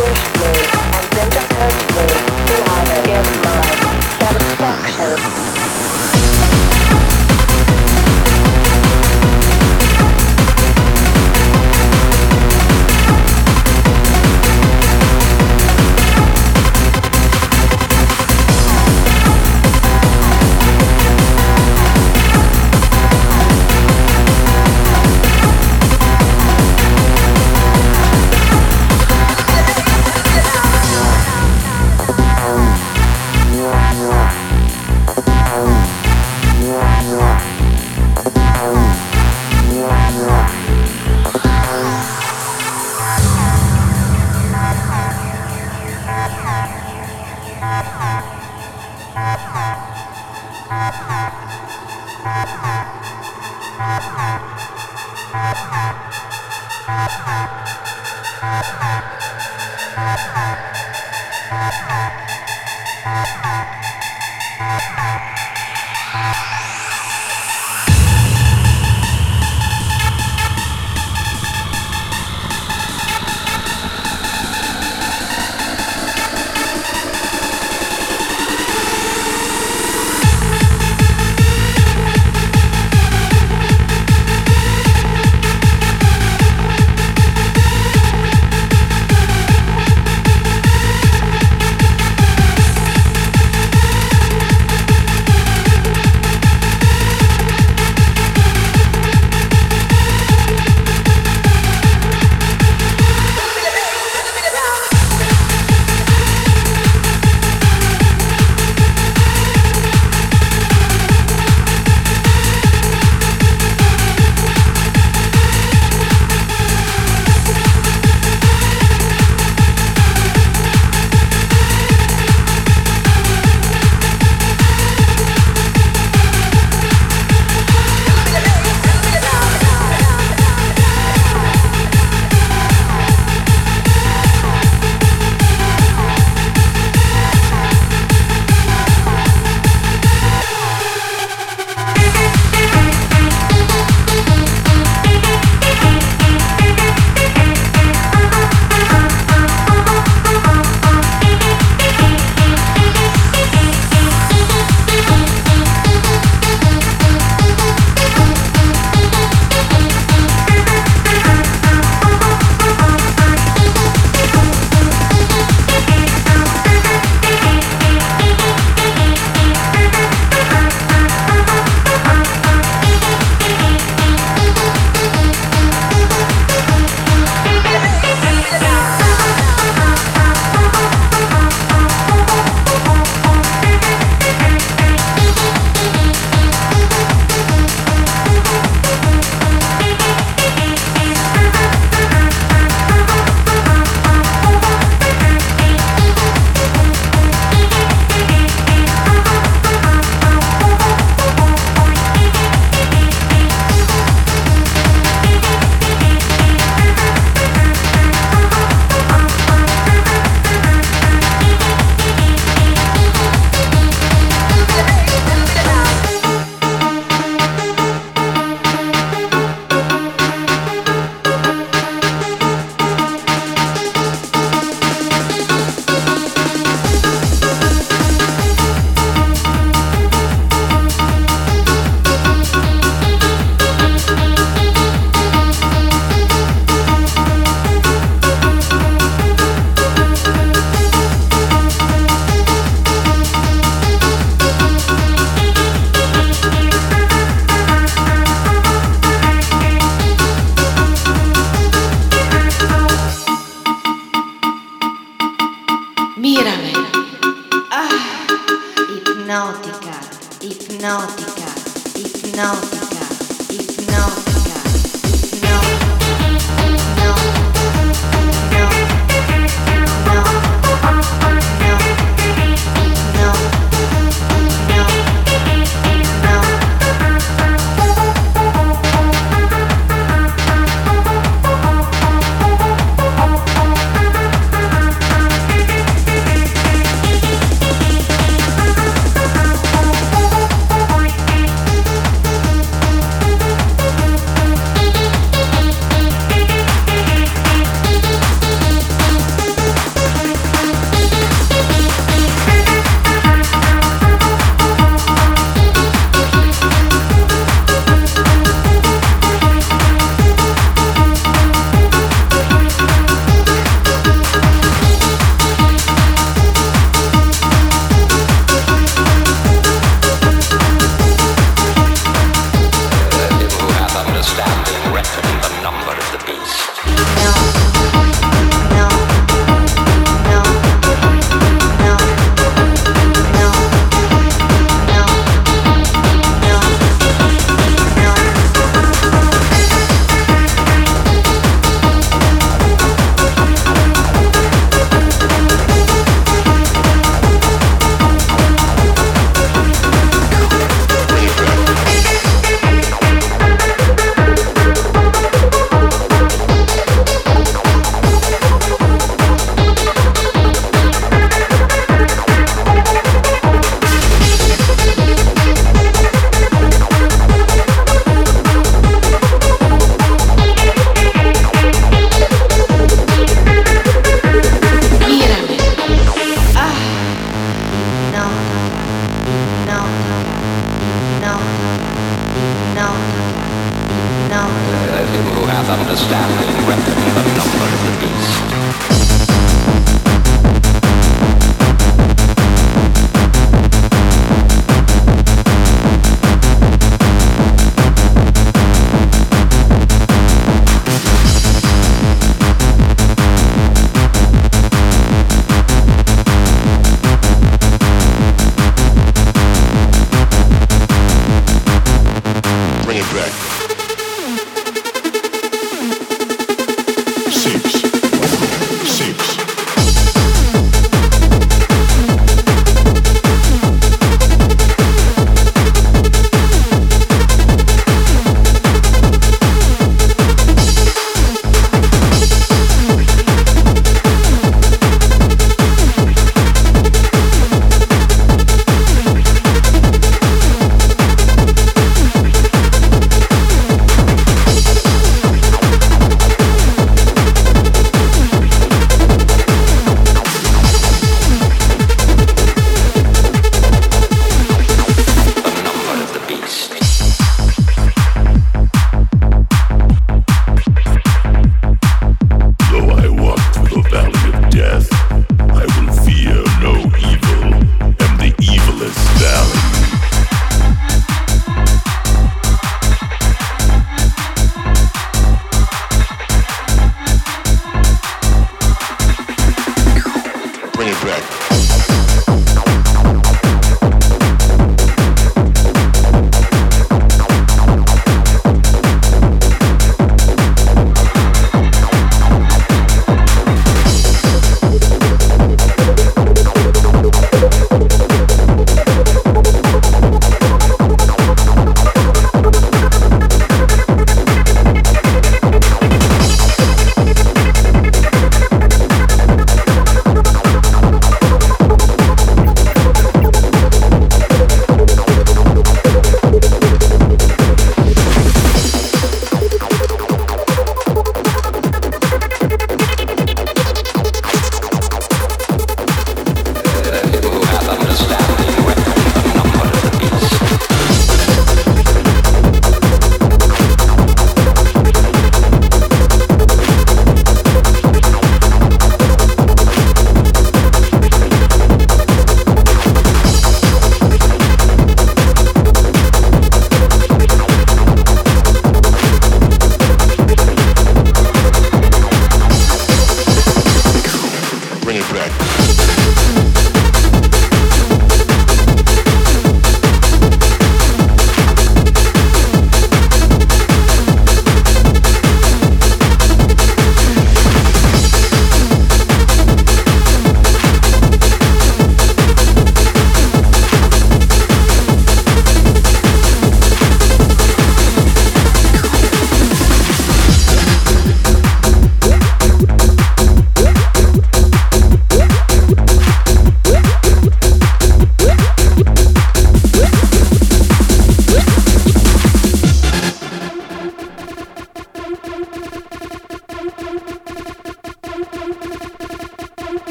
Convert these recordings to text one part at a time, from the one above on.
push me, and then just hurt me till I get my satisfaction.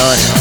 ahora.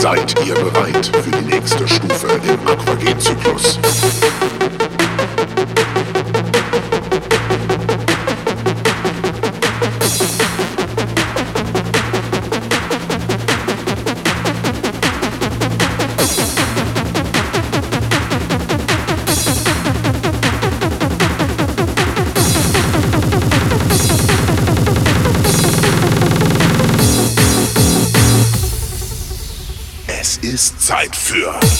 Seid ihr bereit für die nächste Stufe im Aquagen-Zyklus? Zeit für.